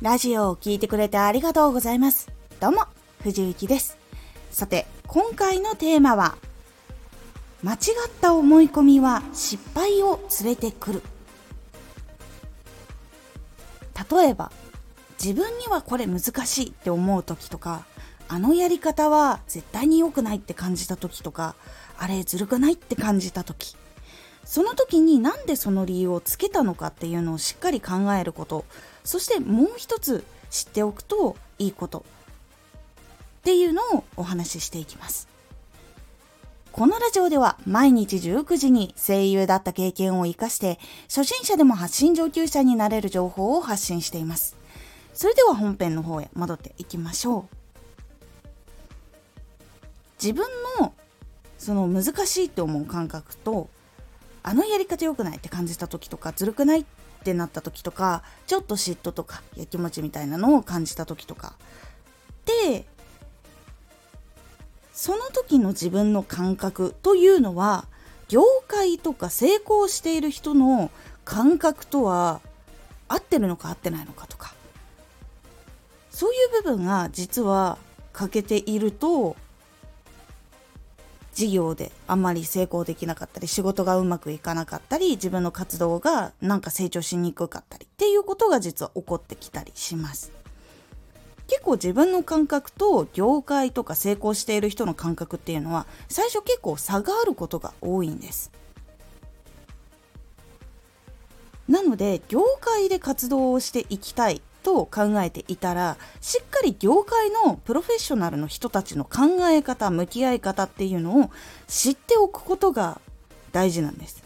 ラジオを聴いてくれてありがとうございます。どうも、藤幸です。さて、今回のテーマは、間違った思い込みは失敗を連れてくる。例えば、自分にはこれ難しいって思う時とか、あのやり方は絶対に良くないって感じた時とか、あれずるくないって感じた時、その時になんでその理由をつけたのかっていうのをしっかり考えること。そしてもう一つ知っておくといいこと。っていうのをお話ししていきます。このラジオでは毎日19時に声優だった経験を活かして初心者でも発信上級者になれる情報を発信しています。それでは本編の方へ戻っていきましょう。自分のその難しいって思う感覚とあのやり方良くないって感じた時とかずるくないってなった時とかちょっと嫉妬とかやきもちみたいなのを感じた時とか。でその時の自分の感覚というのは業界とか成功している人の感覚とは合ってるのか合ってないのかとか。そういう部分が実は欠けていると事業であんまり成功できなかったり仕事がうまくいかなかったり自分の活動がなんか成長しにくかったりっていうことが実は起こってきたりします。結構自分の感覚と業界とか成功している人の感覚っていうのは最初結構差があることが多いんです。なので業界で活動をしていきたい。と考えていたらしっかり業界のプロフェッショナルの人たちの考え方向き合い方っていうのを知っておくことが大事なんです。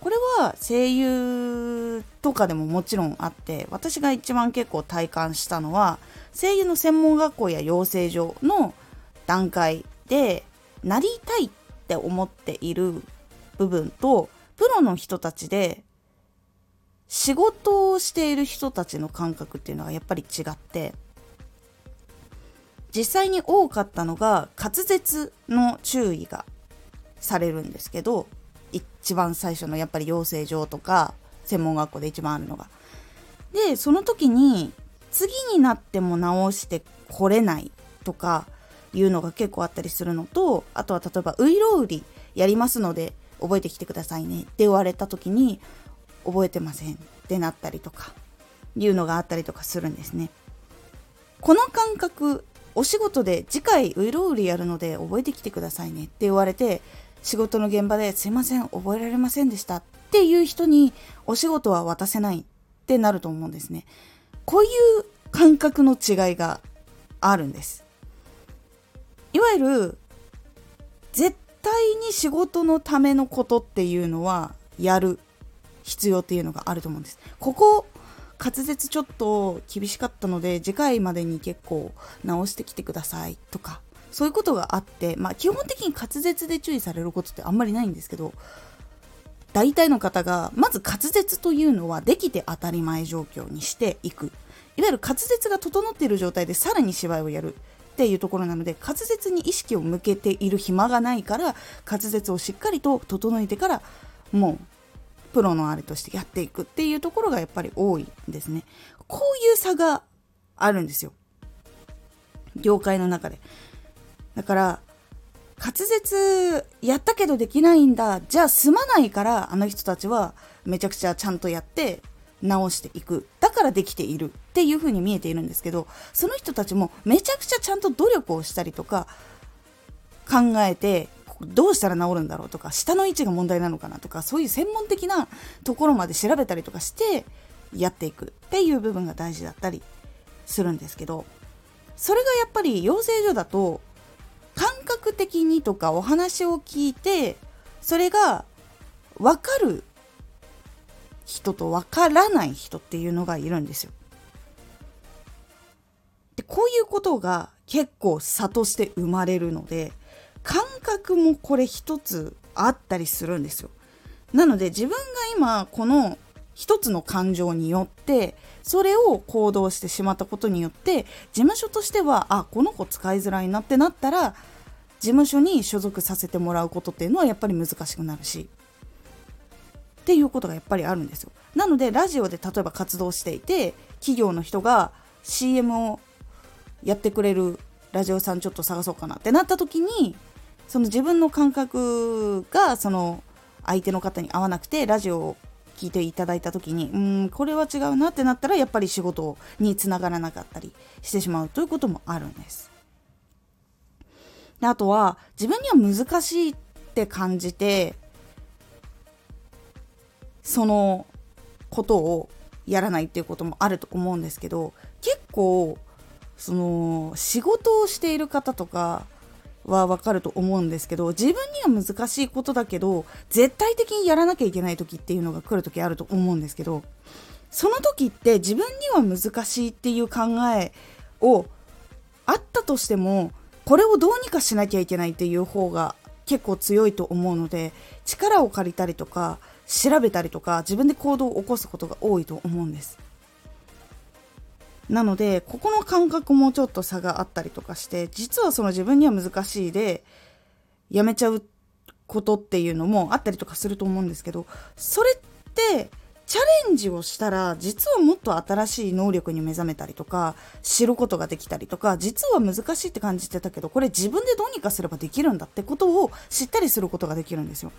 これは声優とかでももちろんあって私が一番結構体感したのは声優の専門学校や養成所の段階でなりたいって思っている部分とプロの人たちで仕事をしている人たちの感覚っていうのはやっぱり違って実際に多かったのが滑舌の注意がされるんですけど一番最初のやっぱり養成所とか専門学校で一番あるのが。でその時に次になっても直してこれないとかいうのが結構あったりするのとあとは例えばウイロウリやりますので覚えてきてくださいねって言われた時に覚えてませんってなったりとかいうのがあったりとかするんですね。この感覚お仕事で次回ウイロウリやるので覚えてきてくださいねって言われて仕事の現場ですいません覚えられませんでしたっていう人にお仕事は渡せないってなると思うんですね。こういう感覚の違いがあるんです。いわゆる絶対に仕事のためのことっていうのはやる必要っていうのがあると思うんです。ここ滑舌ちょっと厳しかったので次回までに結構直してきてくださいとかそういうことがあってまあ基本的に滑舌で注意されることってあんまりないんですけど大体の方がまず滑舌というのはできて当たり前状況にしていくいわゆる滑舌が整っている状態でさらに芝居をやるっていうところなので滑舌に意識を向けている暇がないから滑舌をしっかりと整えてからもうプロのあれとしてやっていくっていうところがやっぱり多いんですね。こういう差があるんですよ。業界の中で。だから滑舌やったけどできないんだじゃあ済まないからあの人たちはめちゃくちゃちゃんとやって直していくからできているっていう風に見えているんですけどその人たちもめちゃくちゃちゃんと努力をしたりとか考えてどうしたら治るんだろうとか下の位置が問題なのかなとかそういう専門的なところまで調べたりとかしてやっていくっていう部分が大事だったりするんですけどそれがやっぱり養成所だと感覚的にとかお話を聞いてそれが分かる人とわからない人っていうのがいるんですよ。でこういうことが結構差として生まれるので感覚もこれ一つあったりするんですよ。なので自分が今この一つの感情によってそれを行動してしまったことによって事務所としてはあこの子使いづらいなってなったら事務所に所属させてもらうことっていうのはやっぱり難しくなるしっていうことがやっぱりあるんですよなのでラジオで例えば活動していて企業の人が CM をやってくれるラジオさんちょっと探そうかなってなった時にその自分の感覚がその相手の方に合わなくてラジオを聞いていただいた時にうんこれは違うなってなったらやっぱり仕事につながらなかったりしてしまうということもあるんです。であとは自分には難しいって感じてそのことをやらないっていうこともあると思うんですけど結構その仕事をしている方とかはわかると思うんですけど自分には難しいことだけど絶対的にやらなきゃいけない時っていうのが来る時あると思うんですけどその時って自分には難しいっていう考えをあったとしてもこれをどうにかしなきゃいけないっていう方が結構強いと思うので力を借りたりとか調べたりとか自分で行動を起こすことが多いと思うんですなのでここの感覚もちょっと差があったりとかして実はその自分には難しいでやめちゃうことっていうのもあったりとかすると思うんですけどそれってチャレンジをしたら実はもっと新しい能力に目覚めたりとか知ることができたりとか実は難しいって感じてたけどこれ自分でどうにかすればできるんだってことを知ったりすることができるんですよ。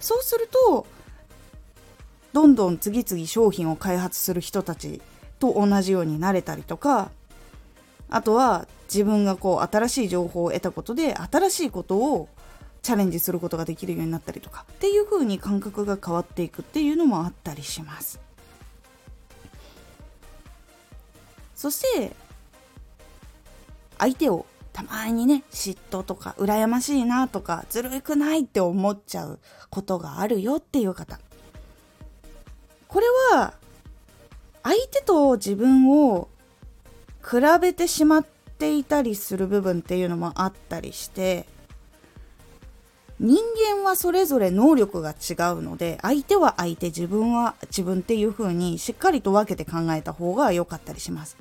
そうするとどんどん次々商品を開発する人たちと同じようになれたりとかあとは自分がこう新しい情報を得たことで新しいことをチャレンジすることができるようになったりとかっていう風に感覚が変わっていくっていうのもあったりします。そして相手をたまにね嫉妬とか羨ましいなとかずるくないって思っちゃうことがあるよっていう方これは相手と自分を比べてしまっていたりする部分っていうのもあったりして人間はそれぞれ能力が違うので相手は相手自分は自分っていう風にしっかりと分けて考えた方が良かったりします。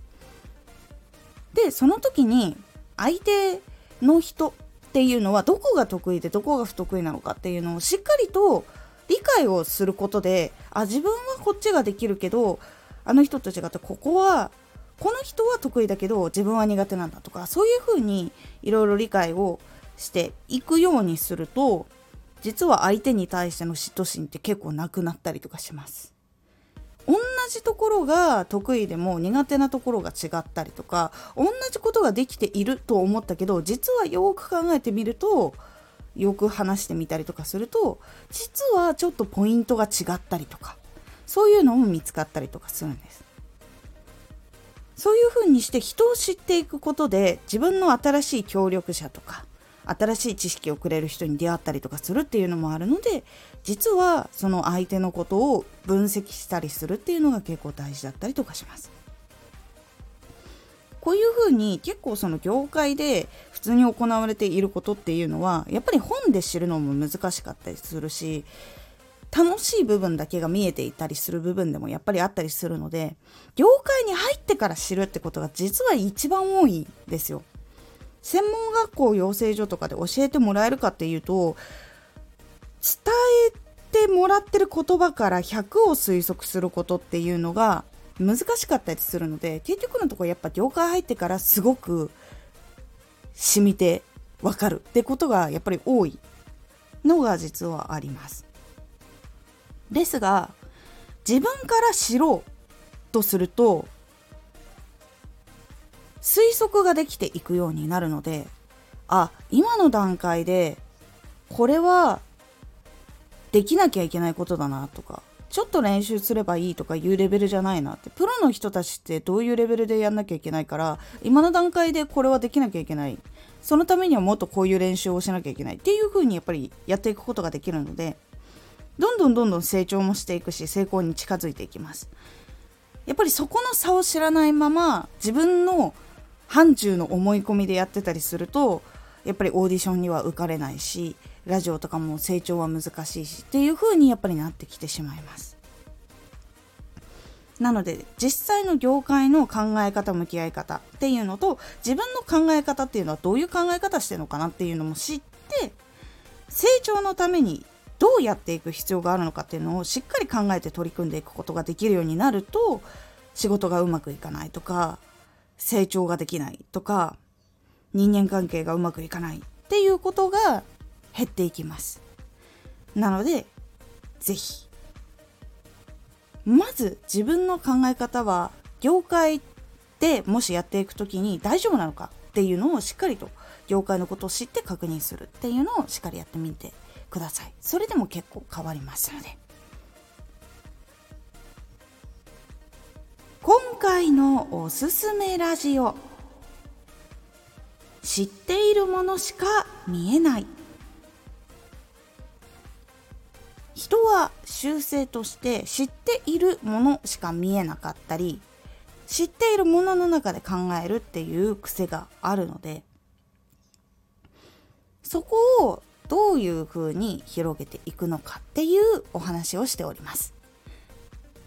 でその時に相手の人っていうのはどこが得意でどこが不得意なのかっていうのをしっかりと理解をすることであ自分はこっちができるけどあの人と違ってここはこの人は得意だけど自分は苦手なんだとかそういうふうにいろいろ理解をしていくようにすると実は相手に対しての嫉妬心って結構なくなったりとかします。同じところが得意でも苦手なところが違ったりとか同じことができていると思ったけど実はよく考えてみるとよく話してみたりとかすると実はちょっとポイントが違ったりとかそういうのも見つかったりとかするんです。そういうふうにして人を知っていくことで自分の新しい協力者とか新しい知識をくれる人に出会ったりとかするっていうのもあるので実はその相手のことを分析したりするっていうのが結構大事だったりとかします。こういうふうに結構その業界で普通に行われていることっていうのはやっぱり本で知るのも難しかったりするし楽しい部分だけが見えていたりする部分でもやっぱりあったりするので業界に入ってから知るってことが実は一番多いですよ。専門学校養成所とかで教えてもらえるかっていうと伝えてもらってる言葉から100を推測することっていうのが難しかったりするので結局のところやっぱ業界入ってからすごく染みてわかるってことがやっぱり多いのが実はあります。ですが自分から知ろうとすると推測ができていくようになるのであ今の段階でこれはできなきゃいけないことだなとかちょっと練習すればいいとかいうレベルじゃないなってプロの人たちってどういうレベルでやんなきゃいけないから今の段階でこれはできなきゃいけない。そのためにはもっとこういう練習をしなきゃいけない。っていう風にやっぱりやっていくことができるのでどんどんどんどん成長もしていくし成功に近づいていきます。やっぱりそこの差を知らないまま自分の範疇の思い込みでやってたりするとやっぱりオーディションには受かれないしラジオとかも成長は難しいしっていう風にやっぱりなってきてしまいます。なので実際の業界の考え方向き合い方っていうのと自分の考え方っていうのはどういう考え方してるのかなっていうのも知って成長のためにどうやっていく必要があるのかっていうのをしっかり考えて取り組んでいくことができるようになると仕事がうまくいかないとか成長ができないとか人間関係がうまくいかないっていうことが減っていきます。なので是非まず自分の考え方は業界でもしやっていく時に大丈夫なのかっていうのをしっかりと業界のことを知って確認するっていうのをしっかりやってみてください。それでも結構変わりますので。今回のおすすめラジオ。知っているものしか見えない。人は習性として知っているものしか見えなかったり知っているものの中で考えるっていう癖があるのでそこをどういうふうに広げていくのかっていうお話をしております。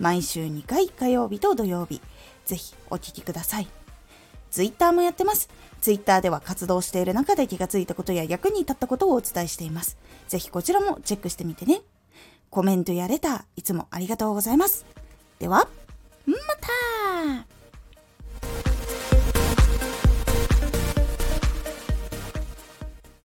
毎週2回火曜日と土曜日。ぜひお聴きください。ツイッターもやってます。ツイッターでは活動している中で気がついたことや役に立ったことをお伝えしています。ぜひこちらもチェックしてみてね。コメントやレター、いつもありがとうございます。では、また!